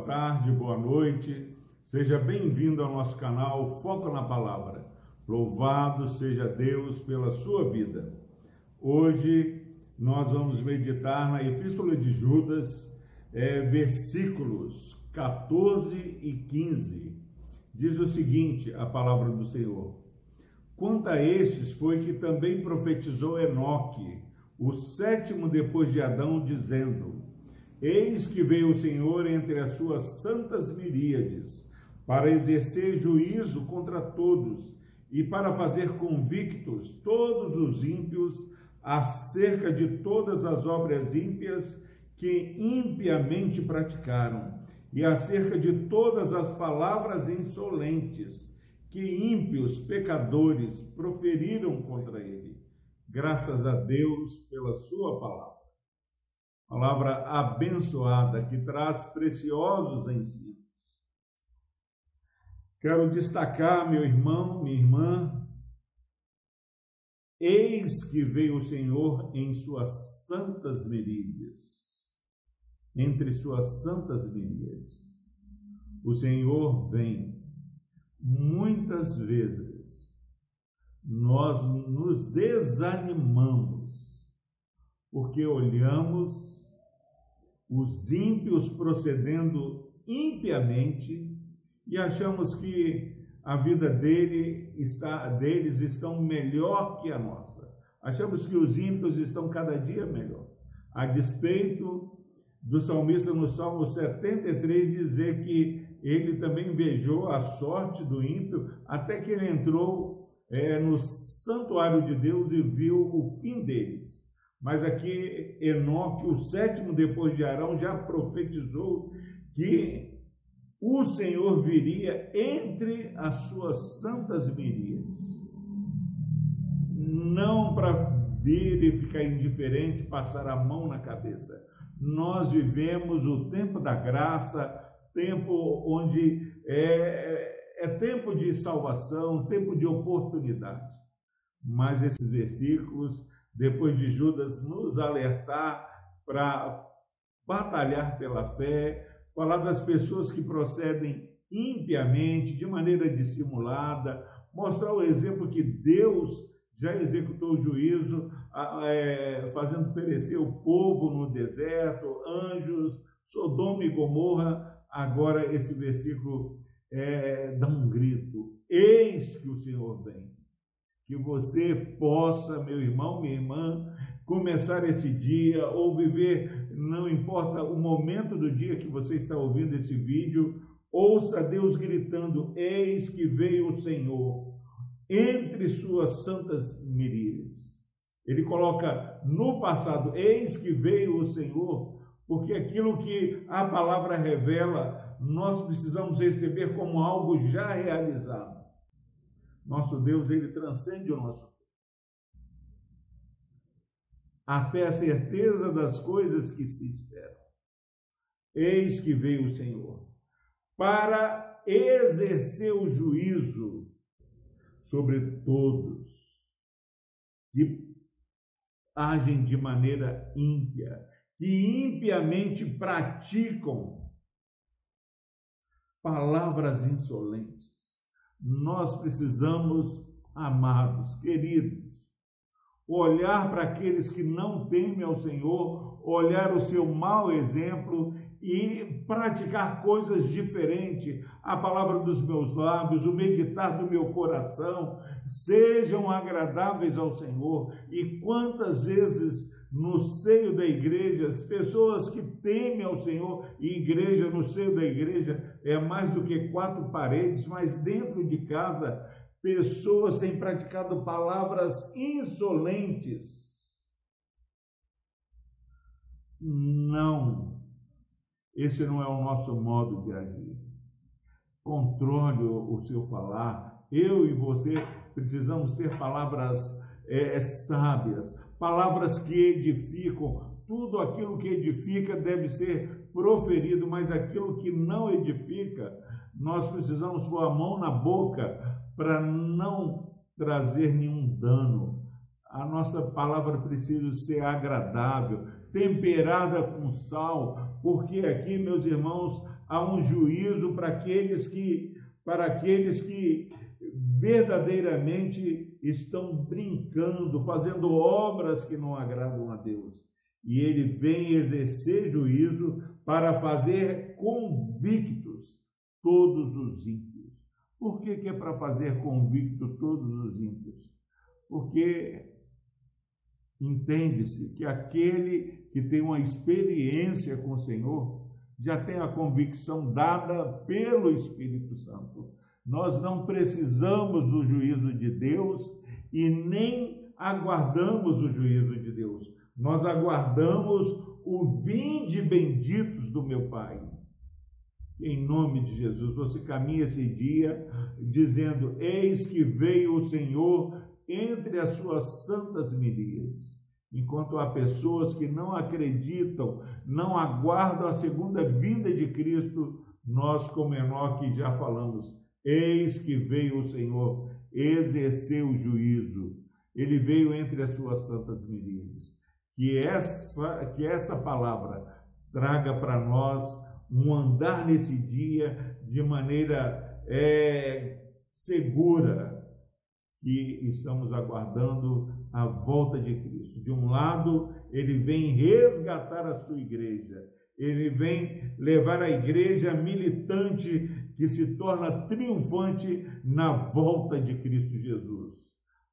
boa tarde, boa noite. Seja bem-vindo ao nosso canal Foco na Palavra. Louvado seja Deus pela sua vida. Hoje nós vamos meditar na Epístola de Judas, é, versículos 14 e 15. Diz o seguinte: a palavra do Senhor. Quanto a estes, foi que também profetizou Enoque, o sétimo depois de Adão, dizendo: Eis que veio o Senhor entre as suas santas miríades, para exercer juízo contra todos e para fazer convictos todos os ímpios acerca de todas as obras ímpias que impiamente praticaram, e acerca de todas as palavras insolentes que ímpios pecadores proferiram contra ele. Graças a Deus pela sua palavra palavra abençoada que traz preciosos ensinos. Quero destacar, meu irmão, minha irmã, eis que veio o Senhor em suas santas miríades, entre suas santas miríades. O Senhor vem muitas vezes nós nos desanimamos porque olhamos os ímpios procedendo impiamente e achamos que a vida dele está, deles estão melhor que a nossa. Achamos que os ímpios estão cada dia melhor. A despeito do salmista no Salmo 73 dizer que ele também invejou a sorte do ímpio até que ele entrou é, no santuário de Deus e viu o fim deles. Mas aqui Enoque, o sétimo depois de Arão, já profetizou que o Senhor viria entre as suas santas miríades. Não para vir e ficar indiferente, passar a mão na cabeça. Nós vivemos o tempo da graça, tempo onde é, é tempo de salvação, tempo de oportunidade. Mas esses versículos depois de Judas nos alertar para batalhar pela fé, falar das pessoas que procedem impiamente, de maneira dissimulada, mostrar o exemplo que Deus já executou o juízo, é, fazendo perecer o povo no deserto, anjos, Sodoma e Gomorra. Agora, esse versículo é, dá um grito: Eis que o Senhor vem que você possa, meu irmão, minha irmã, começar esse dia ou viver, não importa o momento do dia que você está ouvindo esse vídeo, ouça Deus gritando: Eis que veio o Senhor entre suas santas miríades. Ele coloca no passado: Eis que veio o Senhor, porque aquilo que a palavra revela, nós precisamos receber como algo já realizado. Nosso Deus, ele transcende o nosso A fé é a certeza das coisas que se esperam. Eis que veio o Senhor para exercer o juízo sobre todos. Que agem de maneira ímpia, que impiamente praticam palavras insolentes nós precisamos, amados, queridos, olhar para aqueles que não temem ao Senhor, olhar o seu mau exemplo e praticar coisas diferentes. A palavra dos meus lábios, o meditar do meu coração, sejam agradáveis ao Senhor. E quantas vezes no seio da igreja, as pessoas que temem ao Senhor, e igreja no seio da igreja é mais do que quatro paredes, mas dentro de casa, pessoas têm praticado palavras insolentes. Não, esse não é o nosso modo de agir. Controle o seu falar. Eu e você precisamos ter palavras é, sábias, palavras que edificam, tudo aquilo que edifica deve ser proferido, mas aquilo que não edifica, nós precisamos pôr a mão na boca para não trazer nenhum dano. A nossa palavra precisa ser agradável, temperada com sal, porque aqui, meus irmãos, há um juízo para aqueles que para aqueles que verdadeiramente estão brincando, fazendo obras que não agradam a Deus. E ele vem exercer juízo para fazer convictos todos os ímpios. Por que, que é para fazer convicto todos os ímpios? Porque entende-se que aquele que tem uma experiência com o Senhor já tem a convicção dada pelo Espírito Santo. Nós não precisamos do juízo de Deus e nem aguardamos o juízo de Deus. Nós aguardamos o vinde benditos do meu Pai. Em nome de Jesus, você caminha esse dia dizendo: Eis que veio o Senhor entre as suas santas miríades. Enquanto há pessoas que não acreditam, não aguardam a segunda vinda de Cristo, nós, como Enoque, já falamos, eis que veio o Senhor exercer o juízo. Ele veio entre as suas santas miríades. Que essa, que essa palavra traga para nós um andar nesse dia de maneira é, segura, que estamos aguardando a volta de Cristo. De um lado, ele vem resgatar a sua igreja, ele vem levar a igreja militante que se torna triunfante na volta de Cristo Jesus.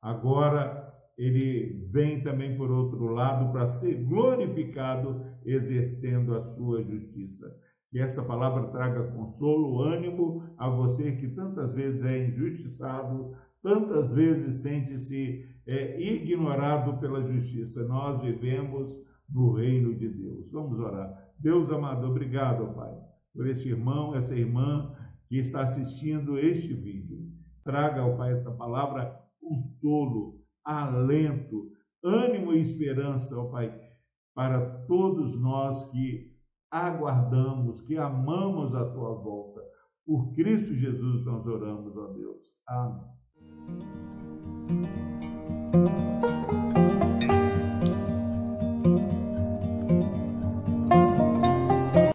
Agora, ele vem também por outro lado para ser glorificado exercendo a sua justiça. Que essa palavra traga consolo, ânimo a você que tantas vezes é injustiçado, tantas vezes sente-se é, ignorado pela justiça. Nós vivemos no reino de Deus. Vamos orar. Deus amado, obrigado, Pai, por este irmão, essa irmã que está assistindo este vídeo. Traga, ó Pai, essa palavra consolo, alento, ânimo e esperança, ó Pai, para todos nós que aguardamos, que amamos a tua volta. Por Cristo Jesus nós oramos, ó Deus. Amém.